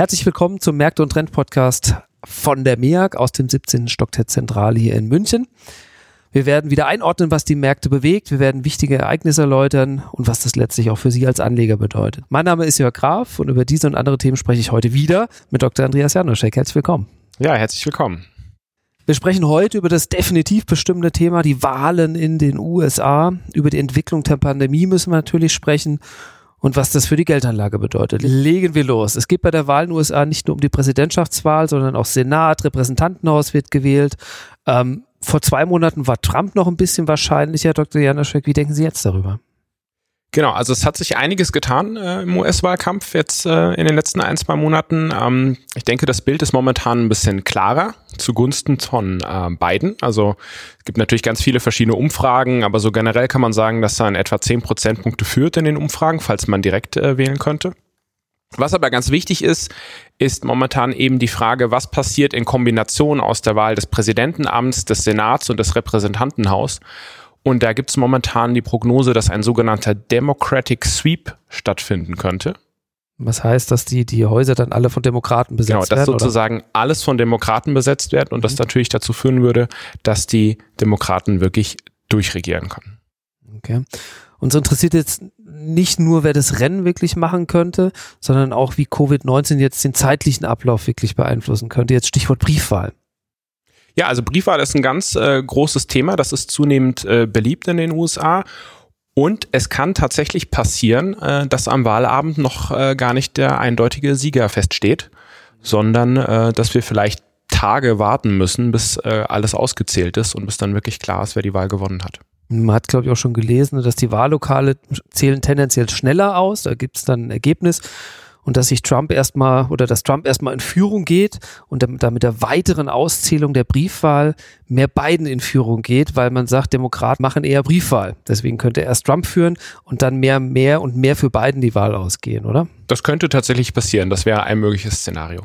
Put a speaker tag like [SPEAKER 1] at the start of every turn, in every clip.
[SPEAKER 1] Herzlich willkommen zum Märkte und Trend Podcast von der MEAG aus dem 17. Stock der Zentrale hier in München. Wir werden wieder einordnen, was die Märkte bewegt. Wir werden wichtige Ereignisse erläutern und was das letztlich auch für Sie als Anleger bedeutet. Mein Name ist Jörg Graf und über diese und andere Themen spreche ich heute wieder mit Dr. Andreas Janoschek. Herzlich willkommen.
[SPEAKER 2] Ja, herzlich willkommen.
[SPEAKER 1] Wir sprechen heute über das definitiv bestimmte Thema, die Wahlen in den USA. Über die Entwicklung der Pandemie müssen wir natürlich sprechen und was das für die Geldanlage bedeutet. Legen wir los. Es geht bei der Wahl in den USA nicht nur um die Präsidentschaftswahl, sondern auch Senat, Repräsentantenhaus wird gewählt. Ähm, vor zwei Monaten war Trump noch ein bisschen wahrscheinlicher, Dr. Janoschek. Wie denken Sie jetzt darüber?
[SPEAKER 2] Genau, also es hat sich einiges getan äh, im US-Wahlkampf jetzt äh, in den letzten ein, zwei Monaten. Ähm, ich denke, das Bild ist momentan ein bisschen klarer zugunsten von äh, Biden. Also es gibt natürlich ganz viele verschiedene Umfragen, aber so generell kann man sagen, dass er in etwa zehn Prozentpunkte führt in den Umfragen, falls man direkt äh, wählen könnte. Was aber ganz wichtig ist, ist momentan eben die Frage, was passiert in Kombination aus der Wahl des Präsidentenamts, des Senats und des Repräsentantenhaus. Und da gibt es momentan die Prognose, dass ein sogenannter Democratic Sweep stattfinden könnte.
[SPEAKER 1] Was heißt, dass die, die Häuser dann alle von Demokraten besetzt werden?
[SPEAKER 2] Genau, dass
[SPEAKER 1] werden,
[SPEAKER 2] sozusagen oder? alles von Demokraten besetzt wird und mhm. das natürlich dazu führen würde, dass die Demokraten wirklich durchregieren können.
[SPEAKER 1] Okay. Uns interessiert jetzt nicht nur, wer das Rennen wirklich machen könnte, sondern auch, wie Covid-19 jetzt den zeitlichen Ablauf wirklich beeinflussen könnte. Jetzt Stichwort Briefwahl.
[SPEAKER 2] Ja, also Briefwahl ist ein ganz äh, großes Thema. Das ist zunehmend äh, beliebt in den USA. Und es kann tatsächlich passieren, äh, dass am Wahlabend noch äh, gar nicht der eindeutige Sieger feststeht, sondern äh, dass wir vielleicht Tage warten müssen, bis äh, alles ausgezählt ist und bis dann wirklich klar ist, wer die Wahl gewonnen hat.
[SPEAKER 1] Man hat, glaube ich, auch schon gelesen, dass die Wahllokale zählen tendenziell schneller aus. Da gibt es dann ein Ergebnis und dass sich Trump erstmal oder dass Trump erstmal in Führung geht und damit mit der weiteren Auszählung der Briefwahl mehr Biden in Führung geht, weil man sagt, Demokraten machen eher Briefwahl. Deswegen könnte erst Trump führen und dann mehr, mehr und mehr für Biden die Wahl ausgehen, oder?
[SPEAKER 2] Das könnte tatsächlich passieren. Das wäre ein mögliches Szenario.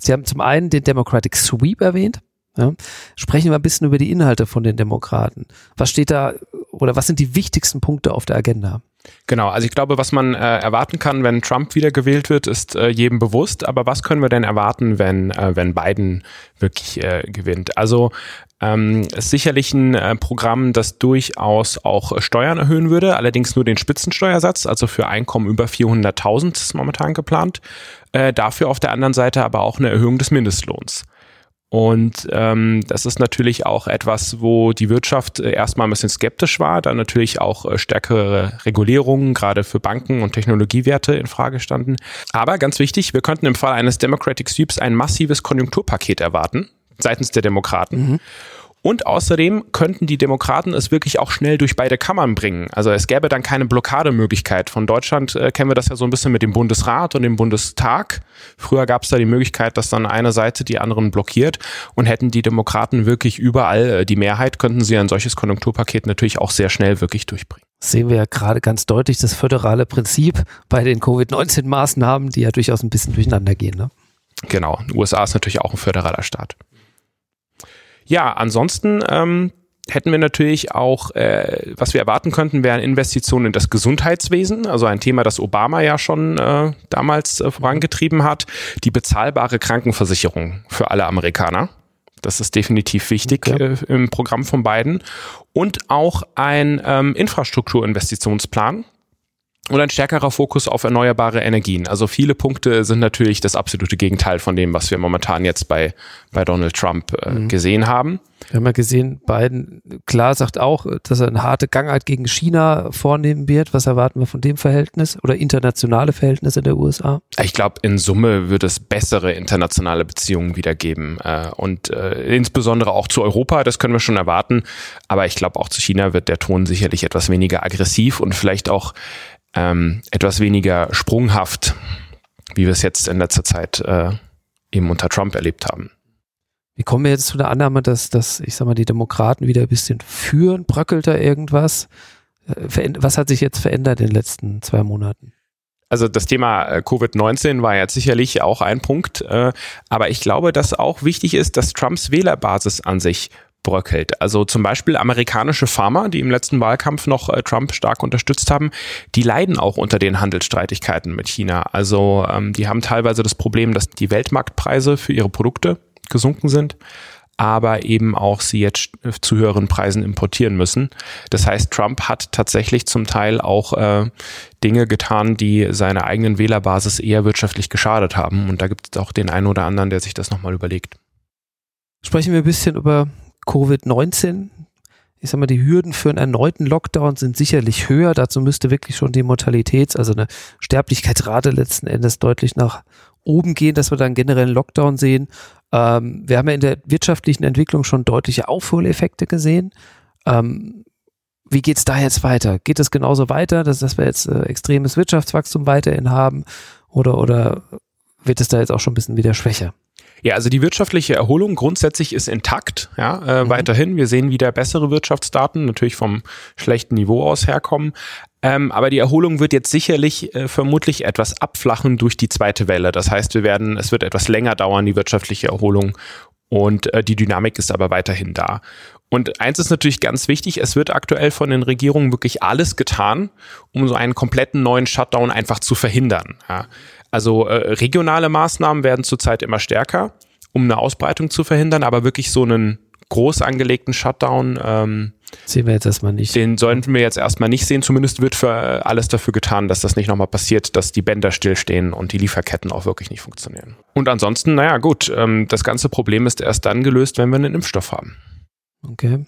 [SPEAKER 1] Sie haben zum einen den Democratic Sweep erwähnt. Ja. Sprechen wir ein bisschen über die Inhalte von den Demokraten. Was steht da oder was sind die wichtigsten Punkte auf der Agenda?
[SPEAKER 2] Genau, also ich glaube, was man äh, erwarten kann, wenn Trump wieder gewählt wird, ist äh, jedem bewusst. Aber was können wir denn erwarten, wenn, äh, wenn Biden wirklich äh, gewinnt? Also ähm, ist sicherlich ein äh, Programm, das durchaus auch Steuern erhöhen würde, allerdings nur den Spitzensteuersatz, also für Einkommen über 400.000 ist momentan geplant. Äh, dafür auf der anderen Seite aber auch eine Erhöhung des Mindestlohns. Und ähm, das ist natürlich auch etwas, wo die Wirtschaft äh, erstmal ein bisschen skeptisch war, dann natürlich auch äh, stärkere Regulierungen, gerade für Banken und Technologiewerte in Frage standen. Aber ganz wichtig, wir könnten im Fall eines Democratic Sweeps ein massives Konjunkturpaket erwarten seitens der Demokraten. Mhm. Und außerdem könnten die Demokraten es wirklich auch schnell durch beide Kammern bringen. Also es gäbe dann keine Blockademöglichkeit. Von Deutschland äh, kennen wir das ja so ein bisschen mit dem Bundesrat und dem Bundestag. Früher gab es da die Möglichkeit, dass dann eine Seite die anderen blockiert. Und hätten die Demokraten wirklich überall äh, die Mehrheit, könnten sie ein solches Konjunkturpaket natürlich auch sehr schnell wirklich durchbringen.
[SPEAKER 1] sehen wir ja gerade ganz deutlich das föderale Prinzip bei den Covid-19-Maßnahmen, die ja durchaus ein bisschen durcheinander gehen. Ne?
[SPEAKER 2] Genau. USA ist natürlich auch ein föderaler Staat. Ja, ansonsten ähm, hätten wir natürlich auch, äh, was wir erwarten könnten, wären Investitionen in das Gesundheitswesen, also ein Thema, das Obama ja schon äh, damals äh, vorangetrieben hat, die bezahlbare Krankenversicherung für alle Amerikaner. Das ist definitiv wichtig okay. äh, im Programm von beiden. Und auch ein ähm, Infrastrukturinvestitionsplan, und ein stärkerer Fokus auf erneuerbare Energien. Also viele Punkte sind natürlich das absolute Gegenteil von dem, was wir momentan jetzt bei, bei Donald Trump äh, mhm. gesehen haben.
[SPEAKER 1] Wir haben ja gesehen, Biden klar sagt auch, dass er eine harte Gangart gegen China vornehmen wird. Was erwarten wir von dem Verhältnis oder internationale Verhältnisse der USA?
[SPEAKER 2] Ich glaube, in Summe wird es bessere internationale Beziehungen wieder geben äh, und äh, insbesondere auch zu Europa, das können wir schon erwarten. Aber ich glaube, auch zu China wird der Ton sicherlich etwas weniger aggressiv und vielleicht auch ähm, etwas weniger sprunghaft, wie wir es jetzt in letzter Zeit äh, eben unter Trump erlebt haben.
[SPEAKER 1] Wie kommen wir jetzt zu der Annahme, dass, dass ich sag mal, die Demokraten wieder ein bisschen führen? Bröckelt da irgendwas? Äh, was hat sich jetzt verändert in den letzten zwei Monaten?
[SPEAKER 2] Also das Thema äh, Covid-19 war jetzt sicherlich auch ein Punkt, äh, aber ich glaube, dass auch wichtig ist, dass Trumps Wählerbasis an sich bröckelt. Also zum Beispiel amerikanische Farmer, die im letzten Wahlkampf noch äh, Trump stark unterstützt haben, die leiden auch unter den Handelsstreitigkeiten mit China. Also ähm, die haben teilweise das Problem, dass die Weltmarktpreise für ihre Produkte gesunken sind aber eben auch sie jetzt zu höheren Preisen importieren müssen. Das heißt, Trump hat tatsächlich zum Teil auch äh, Dinge getan, die seiner eigenen Wählerbasis eher wirtschaftlich geschadet haben. Und da gibt es auch den einen oder anderen, der sich das nochmal überlegt.
[SPEAKER 1] Sprechen wir ein bisschen über Covid-19. Ich sag mal, die Hürden für einen erneuten Lockdown sind sicherlich höher. Dazu müsste wirklich schon die Mortalitäts-, also eine Sterblichkeitsrate letzten Endes deutlich nach oben gehen, dass wir dann generell einen Lockdown sehen. Ähm, wir haben ja in der wirtschaftlichen Entwicklung schon deutliche Aufholeffekte gesehen. Ähm, wie geht's da jetzt weiter? Geht es genauso weiter, dass, dass wir jetzt äh, extremes Wirtschaftswachstum weiterhin haben? Oder, oder wird es da jetzt auch schon ein bisschen wieder schwächer?
[SPEAKER 2] Ja, also die wirtschaftliche Erholung grundsätzlich ist intakt, ja, äh, mhm. weiterhin. Wir sehen wieder bessere Wirtschaftsdaten, natürlich vom schlechten Niveau aus herkommen. Ähm, aber die Erholung wird jetzt sicherlich äh, vermutlich etwas abflachen durch die zweite Welle. Das heißt, wir werden, es wird etwas länger dauern, die wirtschaftliche Erholung. Und äh, die Dynamik ist aber weiterhin da. Und eins ist natürlich ganz wichtig, es wird aktuell von den Regierungen wirklich alles getan, um so einen kompletten neuen Shutdown einfach zu verhindern. Ja. Also äh, regionale Maßnahmen werden zurzeit immer stärker, um eine Ausbreitung zu verhindern, aber wirklich so einen groß angelegten Shutdown ähm,
[SPEAKER 1] sehen wir jetzt erstmal nicht.
[SPEAKER 2] Den sollten wir jetzt erstmal nicht sehen. Zumindest wird für alles dafür getan, dass das nicht nochmal passiert, dass die Bänder stillstehen und die Lieferketten auch wirklich nicht funktionieren. Und ansonsten, naja, gut, ähm, das ganze Problem ist erst dann gelöst, wenn wir einen Impfstoff haben.
[SPEAKER 1] Okay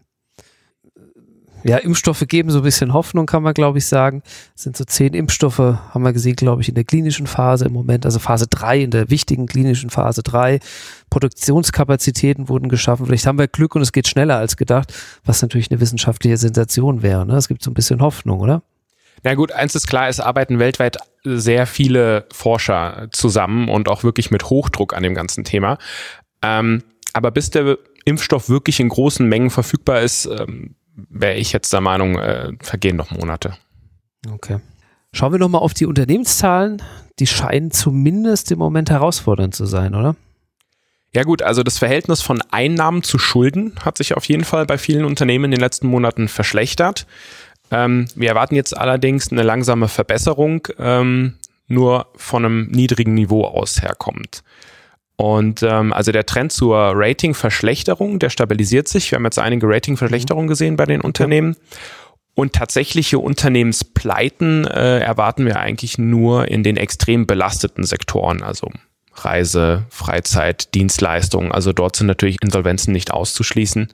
[SPEAKER 1] ja, Impfstoffe geben so ein bisschen Hoffnung, kann man glaube ich sagen. Es sind so zehn Impfstoffe, haben wir gesehen, glaube ich, in der klinischen Phase im Moment, also Phase drei in der wichtigen klinischen Phase drei. Produktionskapazitäten wurden geschaffen. Vielleicht haben wir Glück und es geht schneller als gedacht, was natürlich eine wissenschaftliche Sensation wäre. Ne? Es gibt so ein bisschen Hoffnung, oder?
[SPEAKER 2] Na gut, eins ist klar, es arbeiten weltweit sehr viele Forscher zusammen und auch wirklich mit Hochdruck an dem ganzen Thema. Ähm, aber bis der Impfstoff wirklich in großen Mengen verfügbar ist, ähm, wäre ich jetzt der Meinung, äh, vergehen noch Monate.
[SPEAKER 1] Okay. Schauen wir nochmal auf die Unternehmenszahlen. Die scheinen zumindest im Moment herausfordernd zu sein, oder?
[SPEAKER 2] Ja gut, also das Verhältnis von Einnahmen zu Schulden hat sich auf jeden Fall bei vielen Unternehmen in den letzten Monaten verschlechtert. Ähm, wir erwarten jetzt allerdings eine langsame Verbesserung, ähm, nur von einem niedrigen Niveau aus herkommt. Und ähm, also der Trend zur Ratingverschlechterung, der stabilisiert sich. Wir haben jetzt einige Ratingverschlechterungen gesehen bei den Unternehmen. Und tatsächliche Unternehmenspleiten äh, erwarten wir eigentlich nur in den extrem belasteten Sektoren, also Reise, Freizeit, Dienstleistungen. Also dort sind natürlich Insolvenzen nicht auszuschließen.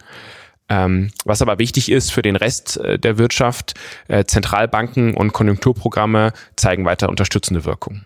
[SPEAKER 2] Ähm, was aber wichtig ist für den Rest äh, der Wirtschaft, äh, Zentralbanken und Konjunkturprogramme zeigen weiter unterstützende Wirkung.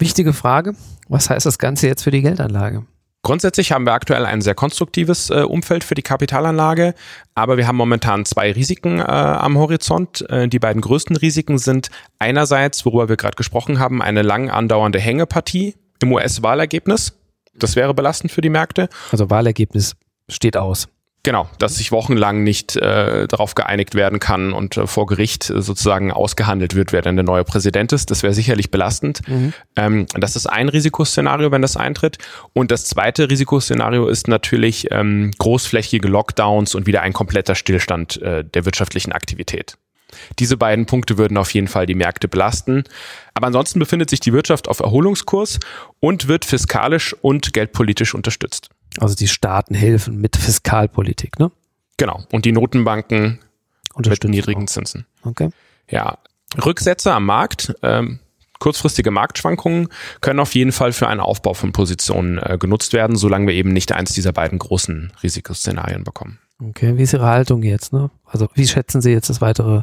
[SPEAKER 1] Wichtige Frage. Was heißt das Ganze jetzt für die Geldanlage?
[SPEAKER 2] Grundsätzlich haben wir aktuell ein sehr konstruktives äh, Umfeld für die Kapitalanlage, aber wir haben momentan zwei Risiken äh, am Horizont. Äh, die beiden größten Risiken sind einerseits, worüber wir gerade gesprochen haben, eine lang andauernde Hängepartie im US-Wahlergebnis. Das wäre belastend für die Märkte.
[SPEAKER 1] Also Wahlergebnis steht aus.
[SPEAKER 2] Genau, dass sich wochenlang nicht äh, darauf geeinigt werden kann und äh, vor Gericht äh, sozusagen ausgehandelt wird, wer denn der neue Präsident ist. Das wäre sicherlich belastend. Mhm. Ähm, das ist ein Risikoszenario, wenn das eintritt. Und das zweite Risikoszenario ist natürlich ähm, großflächige Lockdowns und wieder ein kompletter Stillstand äh, der wirtschaftlichen Aktivität. Diese beiden Punkte würden auf jeden Fall die Märkte belasten. Aber ansonsten befindet sich die Wirtschaft auf Erholungskurs und wird fiskalisch und geldpolitisch unterstützt.
[SPEAKER 1] Also die Staaten helfen mit Fiskalpolitik, ne?
[SPEAKER 2] Genau. Und die Notenbanken mit niedrigen Zinsen.
[SPEAKER 1] Okay.
[SPEAKER 2] Ja. Rücksätze am Markt, ähm, kurzfristige Marktschwankungen können auf jeden Fall für einen Aufbau von Positionen äh, genutzt werden, solange wir eben nicht eins dieser beiden großen Risikoszenarien bekommen.
[SPEAKER 1] Okay, wie ist Ihre Haltung jetzt? Ne? Also wie schätzen Sie jetzt das weitere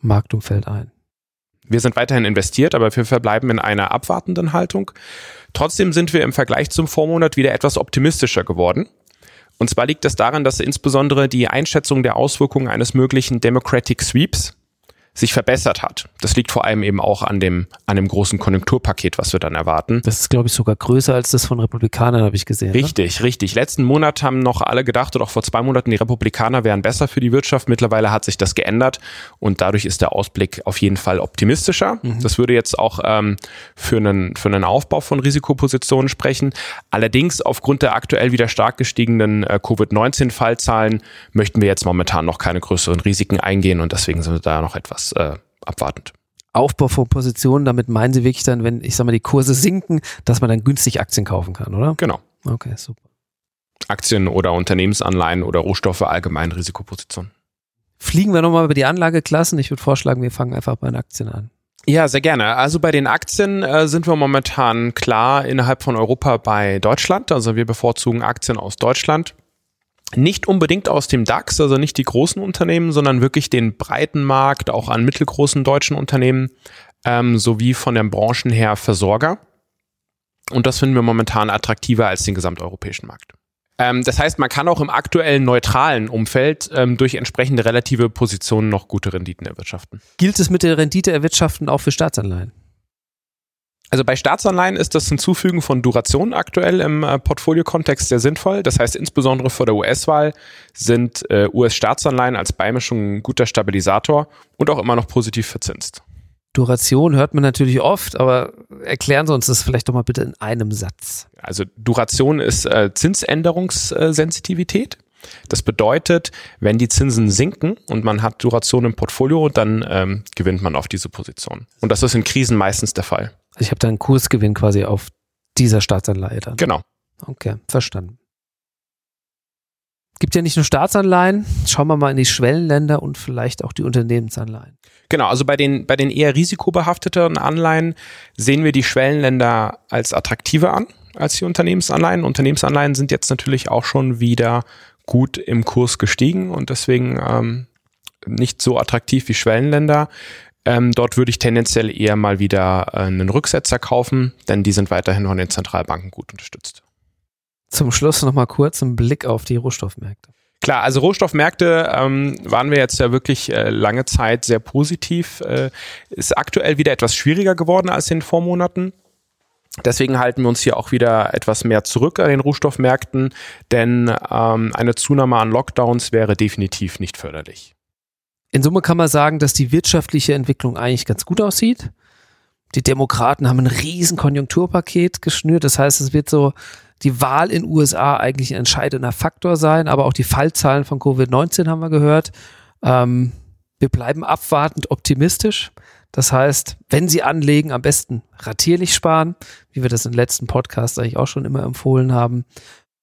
[SPEAKER 1] Marktumfeld ein?
[SPEAKER 2] Wir sind weiterhin investiert, aber wir verbleiben in einer abwartenden Haltung. Trotzdem sind wir im Vergleich zum Vormonat wieder etwas optimistischer geworden. Und zwar liegt das daran, dass insbesondere die Einschätzung der Auswirkungen eines möglichen Democratic Sweeps sich verbessert hat. Das liegt vor allem eben auch an dem, an dem großen Konjunkturpaket, was wir dann erwarten.
[SPEAKER 1] Das ist, glaube ich, sogar größer als das von Republikanern, habe ich gesehen.
[SPEAKER 2] Ne? Richtig, ne? richtig. Letzten Monat haben noch alle gedacht, oder auch vor zwei Monaten, die Republikaner wären besser für die Wirtschaft. Mittlerweile hat sich das geändert und dadurch ist der Ausblick auf jeden Fall optimistischer. Mhm. Das würde jetzt auch ähm, für, einen, für einen Aufbau von Risikopositionen sprechen. Allerdings aufgrund der aktuell wieder stark gestiegenen äh, Covid-19-Fallzahlen möchten wir jetzt momentan noch keine größeren Risiken eingehen und deswegen sind wir da noch etwas etwas äh, abwartend.
[SPEAKER 1] Aufbau von Positionen, damit meinen Sie wirklich dann, wenn, ich sag mal, die Kurse sinken, dass man dann günstig Aktien kaufen kann, oder?
[SPEAKER 2] Genau.
[SPEAKER 1] Okay, super.
[SPEAKER 2] Aktien oder Unternehmensanleihen oder Rohstoffe allgemein Risikopositionen.
[SPEAKER 1] Fliegen wir nochmal über die Anlageklassen. Ich würde vorschlagen, wir fangen einfach bei den Aktien an.
[SPEAKER 2] Ja, sehr gerne. Also bei den Aktien äh, sind wir momentan klar innerhalb von Europa bei Deutschland. Also wir bevorzugen Aktien aus Deutschland nicht unbedingt aus dem DAX, also nicht die großen Unternehmen, sondern wirklich den breiten Markt, auch an mittelgroßen deutschen Unternehmen, ähm, sowie von den Branchen her Versorger. Und das finden wir momentan attraktiver als den gesamteuropäischen Markt. Ähm, das heißt, man kann auch im aktuellen neutralen Umfeld ähm, durch entsprechende relative Positionen noch gute Renditen erwirtschaften.
[SPEAKER 1] Gilt es mit der Rendite erwirtschaften auch für Staatsanleihen?
[SPEAKER 2] Also bei Staatsanleihen ist das Hinzufügen von Duration aktuell im äh, Portfolio-Kontext sehr sinnvoll. Das heißt, insbesondere vor der US-Wahl sind äh, US-Staatsanleihen als Beimischung ein guter Stabilisator und auch immer noch positiv verzinst.
[SPEAKER 1] Duration hört man natürlich oft, aber erklären Sie uns das vielleicht doch mal bitte in einem Satz.
[SPEAKER 2] Also Duration ist äh, Zinsänderungssensitivität. Das bedeutet, wenn die Zinsen sinken und man hat Duration im Portfolio, dann ähm, gewinnt man auf diese Position. Und das ist in Krisen meistens der Fall.
[SPEAKER 1] Also ich habe da einen Kursgewinn quasi auf dieser Staatsanleihe dann.
[SPEAKER 2] Genau.
[SPEAKER 1] Okay, verstanden. Gibt ja nicht nur Staatsanleihen, schauen wir mal in die Schwellenländer und vielleicht auch die Unternehmensanleihen.
[SPEAKER 2] Genau, also bei den, bei den eher risikobehafteten Anleihen sehen wir die Schwellenländer als attraktiver an als die Unternehmensanleihen. Unternehmensanleihen sind jetzt natürlich auch schon wieder gut im Kurs gestiegen und deswegen ähm, nicht so attraktiv wie Schwellenländer. Ähm, dort würde ich tendenziell eher mal wieder äh, einen Rücksetzer kaufen, denn die sind weiterhin von den Zentralbanken gut unterstützt.
[SPEAKER 1] Zum Schluss nochmal kurz ein Blick auf die Rohstoffmärkte.
[SPEAKER 2] Klar, also Rohstoffmärkte ähm, waren wir jetzt ja wirklich äh, lange Zeit sehr positiv. Äh, ist aktuell wieder etwas schwieriger geworden als in den Vormonaten. Deswegen halten wir uns hier auch wieder etwas mehr zurück an den Rohstoffmärkten, denn ähm, eine Zunahme an Lockdowns wäre definitiv nicht förderlich.
[SPEAKER 1] In Summe kann man sagen, dass die wirtschaftliche Entwicklung eigentlich ganz gut aussieht. Die Demokraten haben ein riesen Konjunkturpaket geschnürt. Das heißt, es wird so die Wahl in USA eigentlich ein entscheidender Faktor sein. Aber auch die Fallzahlen von Covid-19 haben wir gehört. Ähm, wir bleiben abwartend optimistisch. Das heißt, wenn Sie anlegen, am besten ratierlich sparen, wie wir das im letzten Podcast eigentlich auch schon immer empfohlen haben.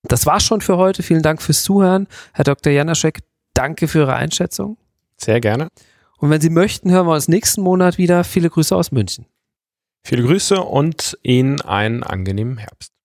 [SPEAKER 1] Das war's schon für heute. Vielen Dank fürs Zuhören. Herr Dr. Janaschek, danke für Ihre Einschätzung.
[SPEAKER 2] Sehr gerne.
[SPEAKER 1] Und wenn Sie möchten, hören wir uns nächsten Monat wieder. Viele Grüße aus München.
[SPEAKER 2] Viele Grüße und Ihnen einen angenehmen Herbst.